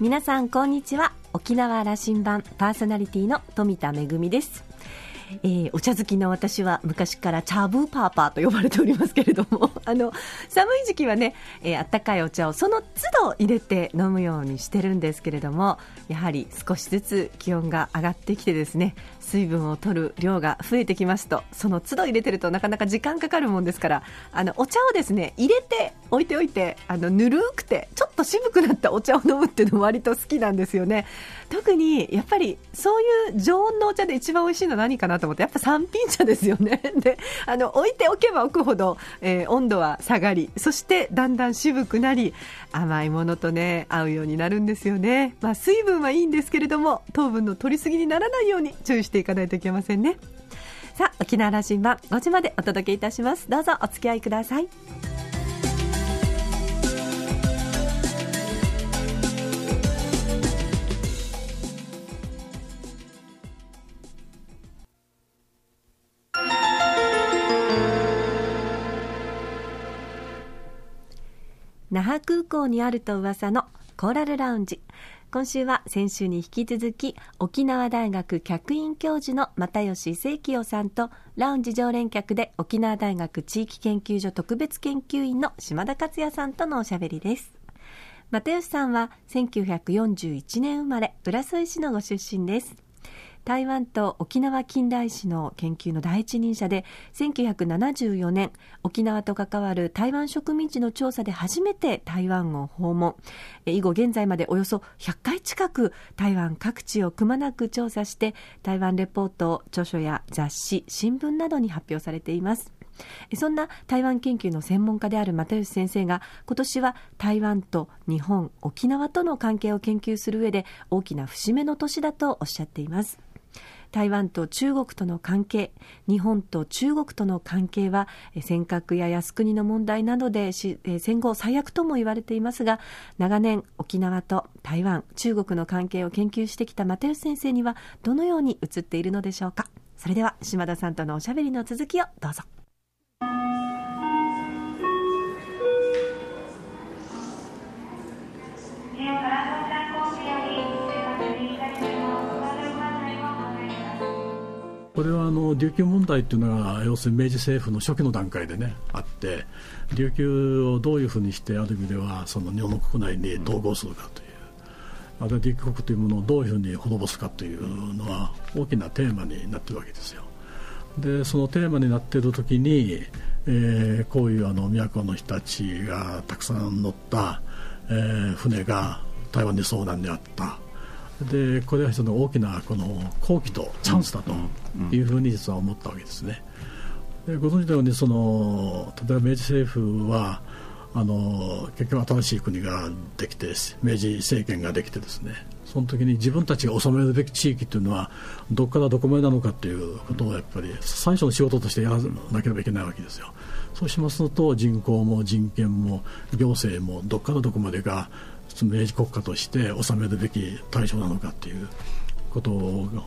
皆さんこんにちは。沖縄羅針盤パーソナリティの富田恵です。えー、お茶好きの私は昔からチャブーパーパーと呼ばれておりますけれども あの寒い時期はね、えー、あったかいお茶をその都度入れて飲むようにしてるんですけれどもやはり少しずつ気温が上がってきてですね水分を取る量が増えてきますとその都度入れてるとなかなか時間かかるもんですからあのお茶をですね入れて置いておいてあのぬるくてちょっと渋くなったお茶を飲むっていうの割と好きなんですよね。特にやっぱりそういう常温のお茶で一番美味しいのは何かなと思ってやっぱ三品茶ですよね。であの置いておけば置くほど、えー、温度は下がりそしてだんだん渋くなり甘いものとね合うようになるんですよね、まあ、水分はいいんですけれども糖分の取りすぎにならないように注意していかないといけませんね。さあ沖縄羅針盤5時までお届けいたします。どうぞお付き合いください。那覇空港にあると噂のコーラルラウンジ。今週は先週に引き続き沖縄大学客員教授の又吉清清さんとラウンジ常連客で沖縄大学地域研究所特別研究員の島田克也さんとのおしゃべりです。又吉さんは1941年生まれ浦添市のご出身です。台湾と沖縄近代史の研究の第一人者で1974年沖縄と関わる台湾植民地の調査で初めて台湾を訪問以後現在までおよそ100回近く台湾各地をくまなく調査して台湾レポートを著書や雑誌新聞などに発表されていますそんな台湾研究の専門家である又吉先生が今年は台湾と日本、沖縄との関係を研究する上で大きな節目の年だとおっしゃっています。台湾と中国との関係日本と中国との関係は尖閣や靖国の問題などで戦後最悪とも言われていますが長年沖縄と台湾中国の関係を研究してきた又吉先生にはどのように映っているのでしょうかそれでは島田さんとのおしゃべりの続きをどうぞ。これはあの琉球問題というのが要するに明治政府の初期の段階でねあって琉球をどういうふうにしてある意味ではその日本の国内に統合するかという、あるいは琉球国というものをどういうふうに滅ぼすかというのは大きなテーマになっているわけですよ。でそのテーマになっている時に、えー、こういうあの都の人たちがたくさん乗った、えー、船が台湾で遭難にあった。でこれは一つの大きなこの好機とチャンスだというふうに実は思ったわけですね。でご存知のようにその例えば明治政府はあの結局新しい国ができて明治政権ができてですねその時に自分たちが治めるべき地域というのはどこからどこまでなのかということをやっぱり最初の仕事としてやらなければいけないわけですよ。そうしますと人口も人権も行政もどこからどこまでが明治国家として治めるべき対象なのかということ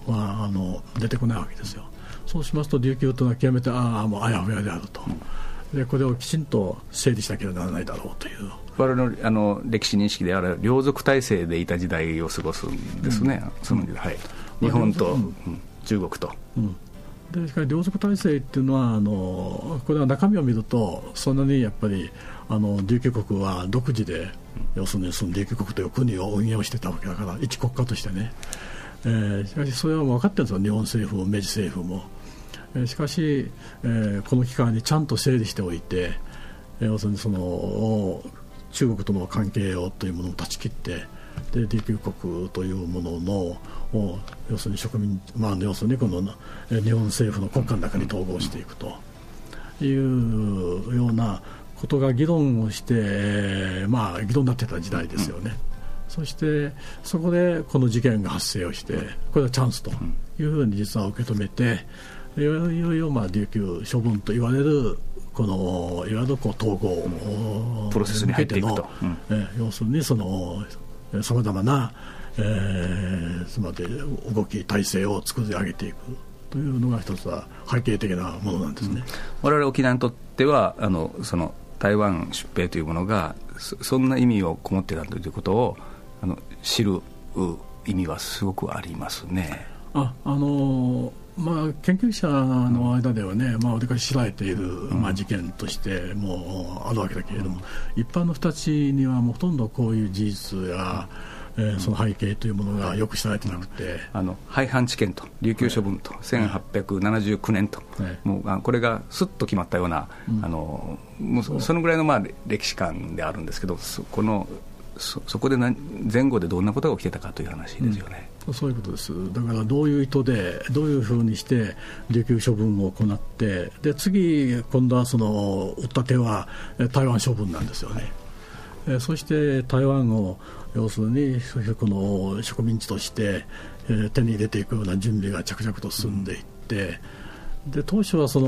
はあの出てこないわけですよ。そうしますと琉球というのは極めてああもうあやふやであると。でこれをきちんと整理しなければならないだろうという。我々のあの歴史認識である両属体制でいた時代を過ごすんですね、うん、その、はい、日本と、うん、中国と。うん。でしかし両属体制っていうのはあのこれは中身を見るとそんなにやっぱりあの琉球国は独自で要するにその琉球国という国を運用してたわけだから一国家としてね、えー、しかしそれは分かってるんですよ。日本政府も明治政府も、えー、しかし、えー、この期間にちゃんと整理しておいて、えー、要するにその中国との関係をというものを断ち切ってで琉球国というものの要するに植民、まあ、要するにこの日本政府の国家の中に統合していくというようなことが議論をして、まあ、議論になってた時代ですよね。そしてそこでこの事件が発生をしてこれはチャンスというふうに実は受け止めていよいよまあ琉球処分と言われるこのいわゆるこう統合プロセスに入っていくと、うん、要するにそのさまざまな、えー、つまり動き体制を作り上げていくというのが一つは背景的なものなんですね、うん、我々沖縄にとってはあのその台湾出兵というものがそんな意味をこもってたということをあの知る意味はすごくありますね。ああのーまあ、研究者の間ではね、まあ、わりかし知られている、まあ、事件としてもあるわけだけれども、一般の人たちにはほとんどこういう事実や、えー、その背景というものがよく知られてなくて、あの廃藩置県と琉球処分と、はい、1879年と、はい、もうこれがすっと決まったような、あのもうそのぐらいのまあ歴史観であるんですけど、そこのそそこで前後でどんなことが起きてたかという話ですよね。うん、そういうことです。だからどういう意図でどういうふうにして琉球処分を行ってで次今度はその打った手は台湾処分なんですよね、えそして台湾を要するにこの植民地として、え手に入れていくような準備が着々と進んでいって、で当初はその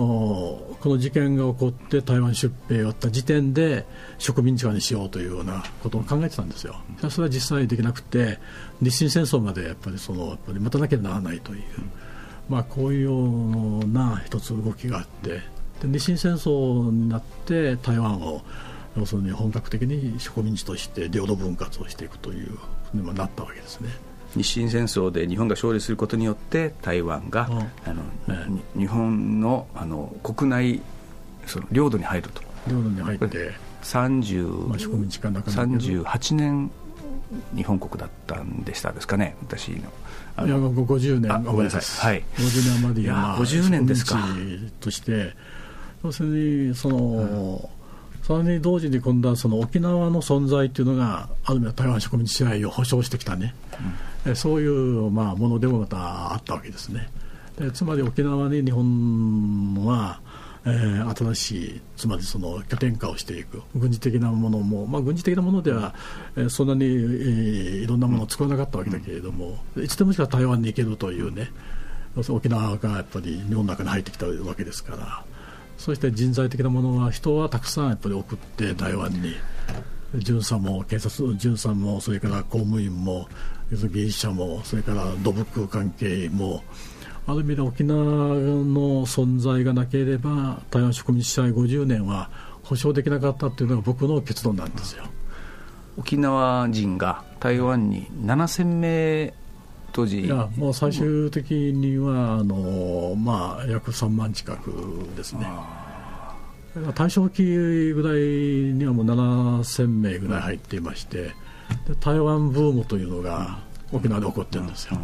この事件が起こって台湾出兵をやった時点で植民地化にしようというようなことを考えてたんですよ、それは実際できなくて日清戦争までやっぱりそのやっぱり待たなきゃならないという、まあ、こういうような一つ動きがあってで日清戦争になって台湾を要するに本格的に植民地として領土分割をしていくというふうになったわけですね。日清戦争で日本が勝利することによって台湾が、あの、日本のあの国内その領土に入ると。領土に入って30、まあ、植民地化38年日本国だったんでしたですかね私の。いや50年ごめんなさい、はい、50年余りまあ、50年ですか。として要するにその、うんそれに同時に今度はその沖縄の存在というのがある意味台湾植民地支配を保障してきたね、うん、そういうまあものでもまたあったわけですね。でつまり沖縄に日本は、えー、新しいつまりその拠点化をしていく。軍事的なものも、まあ、軍事的なものでは、えー、そんなに、えー、いろんなものを作らなかったわけだけれども、うん、いつでもしか台湾に行けるというね。沖縄がやっぱり日本の中に入ってきたわけですから。そして人材的なものは人はたくさんやっぱり送って台湾に。巡査も警察巡査もそれから公務員も技術者もそれから土木関係も。ある意味で沖縄の存在がなければ台湾植民地支配50年は保障できなかったというのが僕の結論なんですよ。沖縄人が台湾に7000名当時。いやもう最終的にはあの、まあ、約3万近くですね。大正期ぐらいにはもう7000名ぐらい入っていまして、台湾ブームというのが沖縄で起こってるんですよ、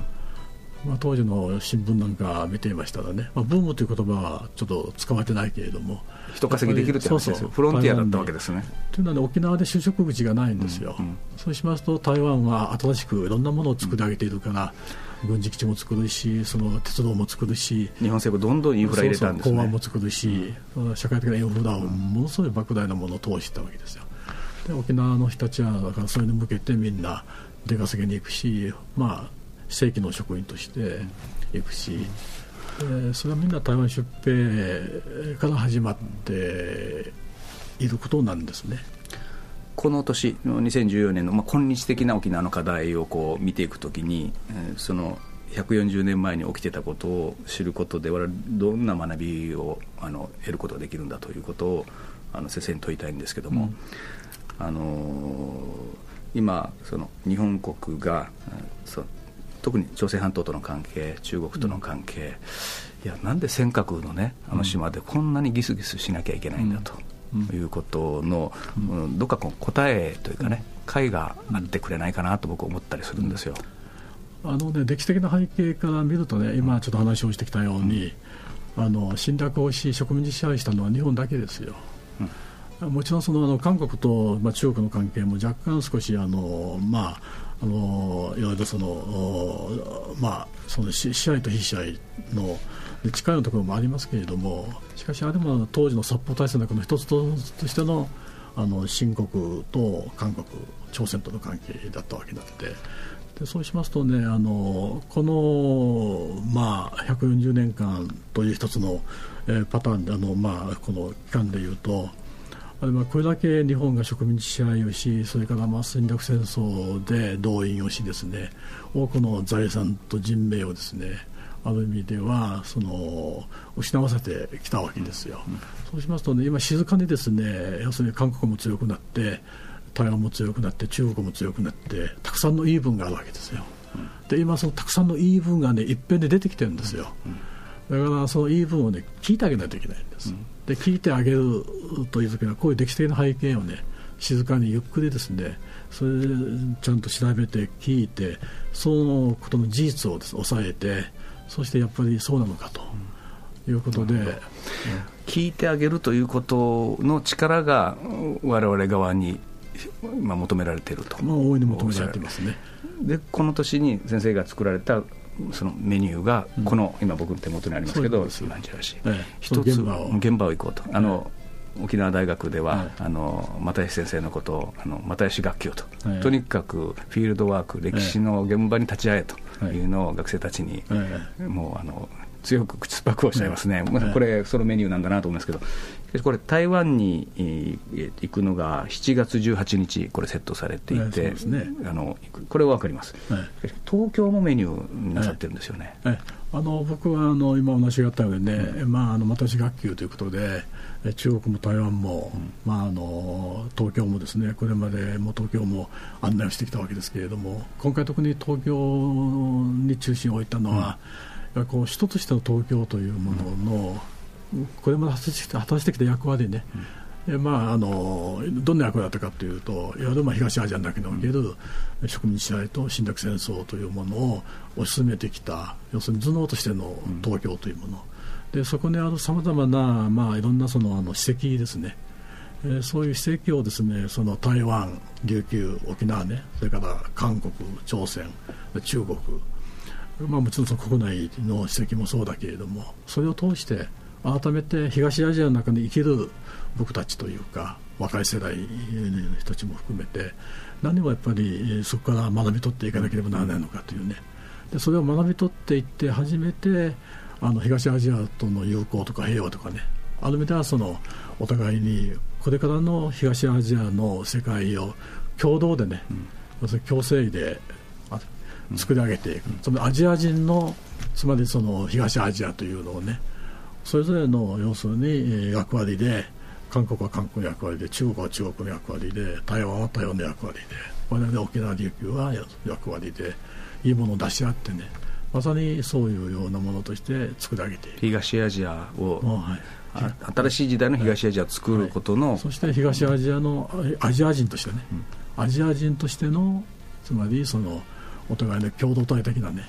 まあ、当時の新聞なんか見ていましたらね、まあ、ブームという言葉はちょっと使われてないけれども人稼ぎできるって話ですよ。フロンティアだったわけですね。というのは、ね、沖縄で就職口がないんですよ、うんうん、そうしますと台湾は新しくいろんなものを作り上げているから、うん、軍事基地も作るしその鉄道も作るし。日本政府どんどんインフラ入れたんです、ね、港湾も作るし、社会的なインフラをものすごい莫大なものを通したわけですよ。で沖縄の人たちはだからそれに向けてみんな出稼ぎに行くしまあ正規の職員として行くし、えー、それはみんな台湾出兵から始まっていることなんですね。この年、2014年の、まあ、今日的な沖縄の課題をこう見ていくときに、えー、その140年前に起きてたことを知ることで、我々どんな学びをあの得ることができるんだということをあの先生に問いたいんですけども、うん、あの今、その日本国がそ特に朝鮮半島との関係中国との関係、いやなんで尖閣のねあの島でこんなにギスギスしなきゃいけないんだと。いうことの、うん、どっかこう答えというかね解があってくれないかなと僕は思ったりするんですよ。あのね、歴史的な背景から見るとね、今ちょっと話をしてきたように、あの侵略をし、植民地支配したのは日本だけですよ。うん、もちろんそのあの韓国と、まあ、中国の関係も若干少しあの、まあ、あのいわゆるその、まあ、その支配と非支配の近いのところもありますけれどもしかしあれも当時の札幌大戦の中の一つとしてのあの新国と韓国朝鮮との関係だったわけなのででそうしますとねあのこの、まあ、140年間という一つの、えー、パターンであの、まあ、この期間でいうとまあこれだけ日本が植民地支配をしそれからまあ戦略戦争で動員をしですね多くの財産と人命をですねある意味ではその失わせてきたわけですよ、うん、そうしますとね今静かにですね要するに韓国も強くなって台湾も強くなって中国も強くなってたくさんの言い分があるわけですよ、で今そのたくさんの言い分がねいっぺんで出てきてるんですよ、だからその言い分をね聞いてあげないといけないんです、で聞いてあげるという時にはこういう歴史的な背景をね静かにゆっくりですねそれちゃんと調べて聞いてそのことの事実をです、ね、抑えてそしてやっぱりそうなのかということで、うん、聞いてあげるということの力が我々側にまあ求められていると、まあ、大いに求められてますね。でこの年に先生が作られたそのメニューがこの、今僕の手元にありますけど、一つ現場を。行こうと。あの、沖縄大学では、はい、あの又吉先生のことをあの又吉学級と、はい、とにかくフィールドワーク歴史の現場に立ち会えというのを学生たちに、もうあの強く口酸っぱくおっしゃいますね、これ、そのメニューなんだなと思いますけど、これ、台湾に行くのが7月18日、これ、セットされていて、ね、あのこれは分かります、東京もメニューなさってるんですよね。あの僕はあの今お話があったようにね、うん、まあ、あの私学級ということで、中国も台湾も、うん、まあ、あの東京もですねこれまでも東京も案内をしてきたわけですけれども今回特に東京に中心を置いたのは、うん、こう人としての東京というものの、これまで果たして果たしてきた役割ね、まあ、あのどんな役割だったかというといわゆるまあ東アジアだけにおける植民地支配と侵略戦争というものを推し進めてきた要するに頭脳としての東京というもの、でそこにあるさまざまな、まあ、いろんなそのあの史跡ですね、えー、そういう史跡をですねその台湾、琉球、沖縄ねそれから韓国、朝鮮、中国、まあ、もちろんその国内の史跡もそうだけれどもそれを通して改めて東アジアの中に生きる僕たちというか若い世代の人たちも含めて何もやっぱりそこから学び取っていかなければならないのかというね。でそれを学び取っていって初めてあの東アジアとの友好とか平和とかねある意味ではそのお互いにこれからの東アジアの世界を共同でね、うん、共生で作り上げていく、うん、つまりアジア人のつまりその東アジアというのをねそれぞれの要するに役割で韓国は韓国の役割で中国は中国の役割で台湾は台湾の役割で我々沖縄琉球は役割でいいものを出し合ってねまさにそういうようなものとして作り上げている。東アジアを、はい、新しい時代の東アジアを作ることの、はい。はい、そして東アジアのアジア人としてね、うん、アジア人としてのつまりそのお互いの共同体的なね、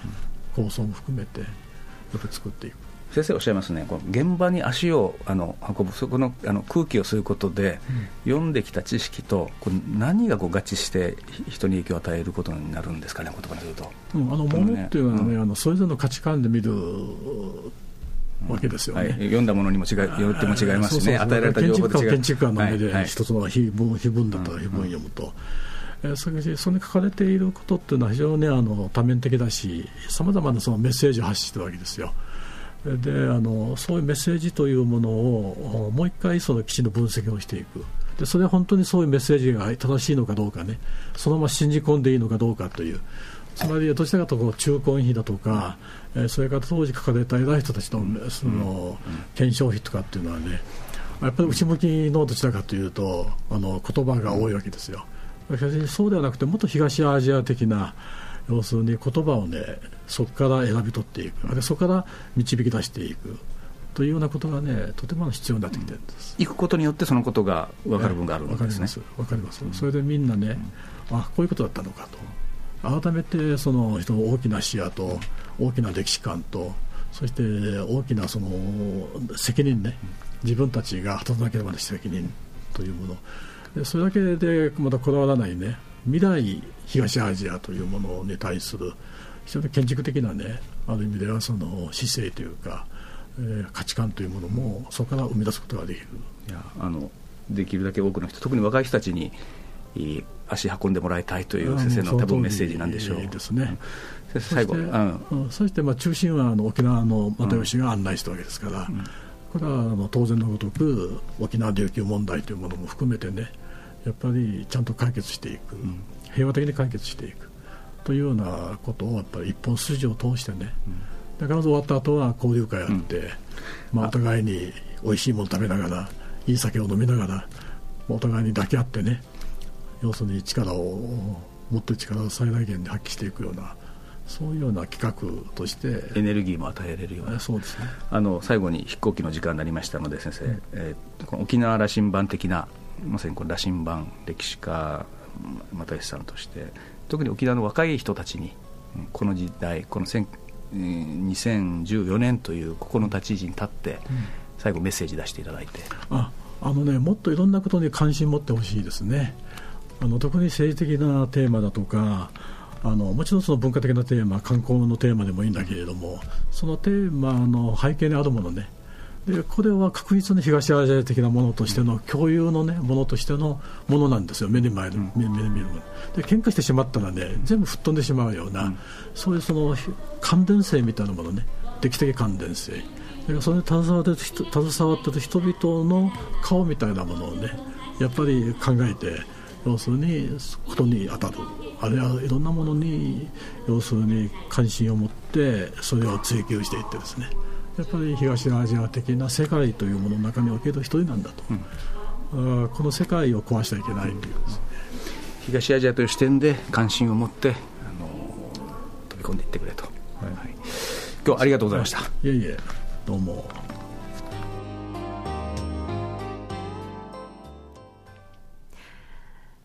構想も含めてやっぱり作っていく先生おっしゃいますね、この現場に足をあの運ぶ、そこのあの空気を吸うことで、うん、読んできた知識と、これ何がこう合致して、人に影響を与えることになるんですかね、言葉にすると。うん、あのものっていうのはね、うん、あのそれぞれの価値観で見るわけですよね、はい、読んだものにも違いよっても違いますしね、与えられた情報で違う。建築家の目で、一つの碑文碑文だったら碑文読むと。えー、それそれに書かれていることっていうのは非常にあの多面的だしさまざまなそのメッセージを発してるわけですよ。であのそういうメッセージというものをもう一回そのきちんと分析をしていく。でそれは本当にそういうメッセージが正しいのかどうかね。そのまま信じ込んでいいのかどうかという。つまりどちらかというと中婚費だとか、えー、それから当時書かれた偉い人たちのその検証費とかっていうのはねやっぱり内向きのどちらかというとあの言葉が多いわけですよ。そうではなくてもっと東アジア的な要するに言葉をねそこから選び取っていく。あるいはそこから導き出していく。というようなことがねとても必要になってきてるんです、行くことによってそのことが分かる分があるんですね。分かります。それでみんなね、うん、あこういうことだったのかと。改めてその人の大きな視野と大きな歴史観とそして大きなその責任ね。自分たちが果たさなければならない責任というもの。それだけでまたこだわらないね未来東アジアというものに対する非常に建築的なねある意味ではその姿勢というか、えー、価値観というものもそこから生み出すことができるいやあのできるだけ多くの人特に若い人たちに足運んでもらいたいという先生の多分メッセージなんでしょう。ですね。先生最後、うん、そしてまあ中心はあの沖縄の又吉が案内したわけですから、うん、これはあの当然のごとく沖縄琉球問題というものも含めてねやっぱりちゃんと解決していく、うん、平和的に解決していく。というようなことをやっぱり一本筋を通してね、だから終わった後は交流会あって、まあ、お互いに美味しいもの食べながらいい酒を飲みながらお互いに抱き合ってね要するに力を持ってる力を最大限に発揮していくようなそういうような企画としてエネルギーも与えられるような。そうですね。あの最後に飛行機の時間になりましたので先生、うん、えー、この沖縄羅針盤的なまさにこの羅針盤歴史家又吉さんとして特に沖縄の若い人たちにこの時代この2014年というここの立ち位置に立って、最後メッセージ出していただいて。ああのねもっといろんなことに関心持ってほしいですね。あの特に政治的なテーマだとかあのもちろんその文化的なテーマ観光のテーマでもいいんだけれどもそのテーマの背景にあるものねでこれは確実に東アジア的なものとしての共有の、ね、ものとしてのものなんですよ、目に前目目に見るもの。で喧嘩してしまったら、ね、全部吹っ飛んでしまうような、うん、そういうその関連性みたいなものね、歴史的関連性、だそれに携わってる人携わってる人々の顔みたいなものをね、やっぱり考えて、要するにことに当たる。あるいはいろんなものに要するに関心を持ってそれを追求していってですねやっぱり東アジア的な世界というものの中における一人なんだと、うん、この世界を壊しちゃいけないという東アジアという視点で関心を持ってあの飛び込んでいってくれと、はい、はい、今日はありがとうございました、はい、いえいえ。どうも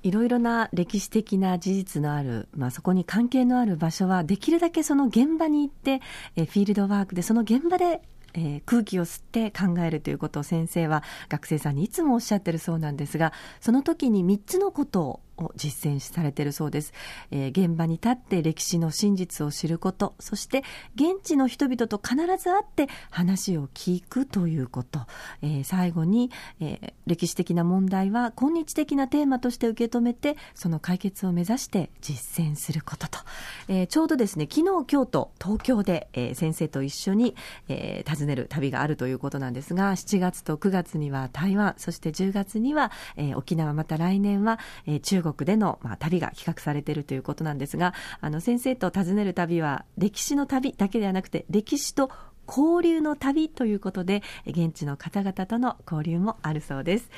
いろいろな歴史的な事実のある、まあ、そこに関係のある場所は、できるだけその現場に行って、えフィールドワークで、その現場でえー、空気を吸って考えるということを先生は学生さんにいつもおっしゃってるそうなんですがその時に3つのことをを実践されているそうです、えー、現場に立って歴史の真実を知ることそして現地の人々と必ず会って話を聞くということ、えー、最後に、えー、歴史的な問題は今日的なテーマとして受け止めてその解決を目指して実践することと、えー、ちょうどですね昨日京都東京で、えー、先生と一緒に、えー、訪ねる旅があるということなんですが7月と9月には台湾そして10月には、えー、沖縄また来年は、えー、中国国での、まあ、旅が企画されているということなんですが、あの先生と訪ねる旅は歴史の旅だけではなくて歴史と交流の旅ということで現地の方々との交流もあるそうです。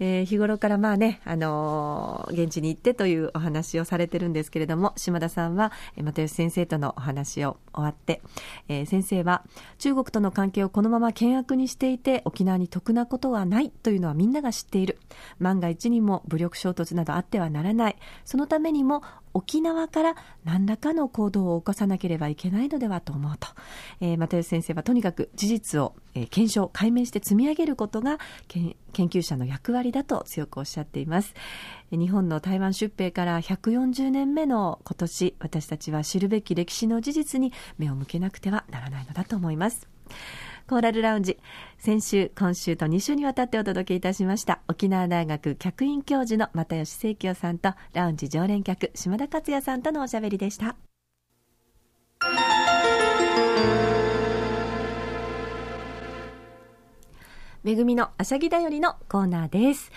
えー、日頃からまあね、あのー、現地に行ってというお話をされてるんですけれども、島田さんは、え又吉先生とのお話を終わって、えー、先生は、中国との関係をこのまま険悪にしていて、沖縄に得なことはないというのはみんなが知っている。万が一にも武力衝突などあってはならない。そのためにも沖縄から何らかの行動を起こさなければいけないのではと思うと、えー、又吉先生はとにかく事実を、えー、検証解明して積み上げることが研究者の役割だと強くおっしゃっています。日本の台湾出兵から140年目の今年私たちは知るべき歴史の事実に目を向けなくてはならないのだと思います。コーラルラウンジ。先週、今週と2週にわたってお届けいたしました。沖縄大学客員教授の又吉清京さんと、ラウンジ常連客、島田克也さんとのおしゃべりでした。めぐみのあしゃぎだよりのコーナーです。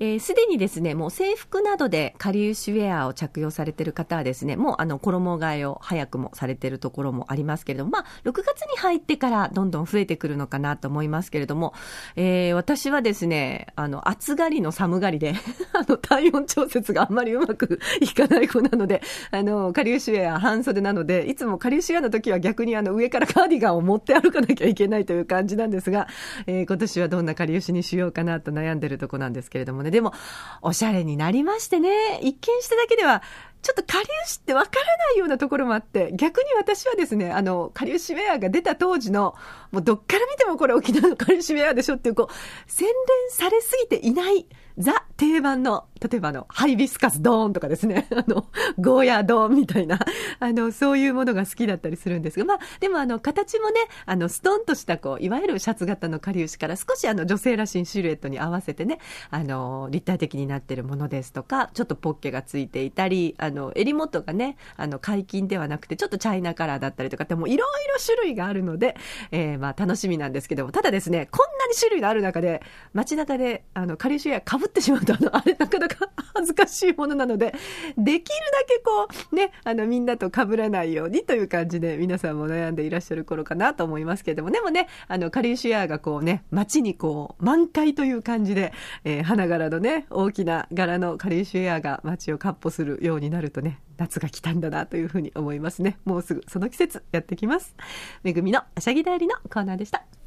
えす、で、にですね、もう制服などでかりゆしウェアを着用されている方はですね、もうあの衣替えを早くもされているところもありますけれども、まあ、6月に入ってからどんどん増えてくるのかなと思いますけれども、えー、私はですね、あの、暑がりの寒がりで あの、体温調節があんまりうまくいかない子なので、あの、かりゆしウェア半袖なので、いつもかりゆしウェアの時は逆にあの、上からカーディガンを持って歩かなきゃいけないという感じなんですが、えー、今年はどんなかりゆしにしようかなと悩んでるとこなんですけれどもね、でも、おしゃれになりましてね、一見しただけでは、ちょっとかりゆしってわからないようなところもあって、逆に私はですね、あの、かりゆしウェアが出た当時の、もうどっから見てもこれ沖縄のかりゆしウェアでしょっていう、こう、洗練されすぎていないザ定番の、例えばあの、ハイビスカスドーンとかですね、あの、ゴーヤードーンみたいな、あの、そういうものが好きだったりするんですが、まあ、でもあの、形もね、あの、ストンとしたこう、いわゆるシャツ型のかりゆしから少しあの、女性らしいシルエットに合わせてね、あの、立体的になってるものですとか、ちょっとポッケがついていたり、あの、襟元がね、あの、解禁ではなくて、ちょっとチャイナカラーだったりとかって、もういろいろ種類があるので、えー、まあ、楽しみなんですけども、ただですね、こんなに種類のある中で、街中で、あの、かりゆしウェア被ぶってしまうとあの あれなかなか恥ずかしいものなのでできるだけこうねあのみんなと被らないようにという感じで皆さんも悩んでいらっしゃる頃かなと思いますけれども。でもねあのカリウシアーがこうね街にこう満開という感じで、えー、花柄のね大きな柄のカリウシエアが街をかっ歩するようになるとね夏が来たんだなというふうに思いますね。もうすぐその季節やってきます。めぐみのあしゃぎだよりのコーナーでした。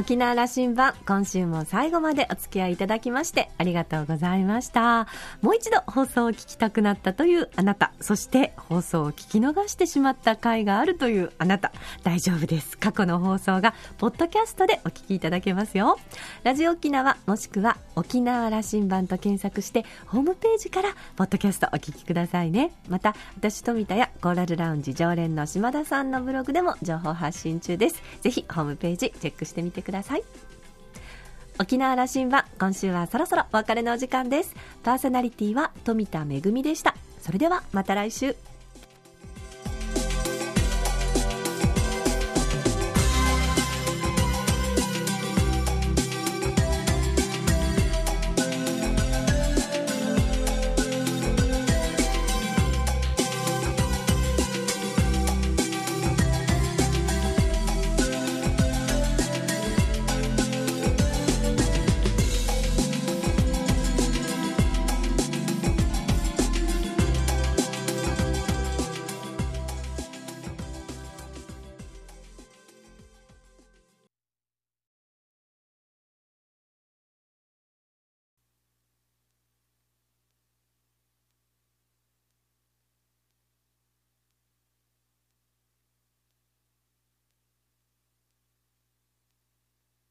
沖縄羅針盤今週も最後までお付き合いいただきましてありがとうございました。もう一度放送を聞きたくなったというあなたそして放送を聞き逃してしまった回があるというあなた大丈夫です。過去の放送がポッドキャストでお聞きいただけますよ。ラジオ沖縄もしくは沖縄羅針盤と検索してホームページからポッドキャストお聞きくださいね。また私富田やコーラルラウンジ常連の島田さんのブログでも情報発信中です。ぜひホームページチェックしてみてください。ください。沖縄羅針盤今週はそろそろお別れのお時間です。パーソナリティは富田恵でした。それではまた来週。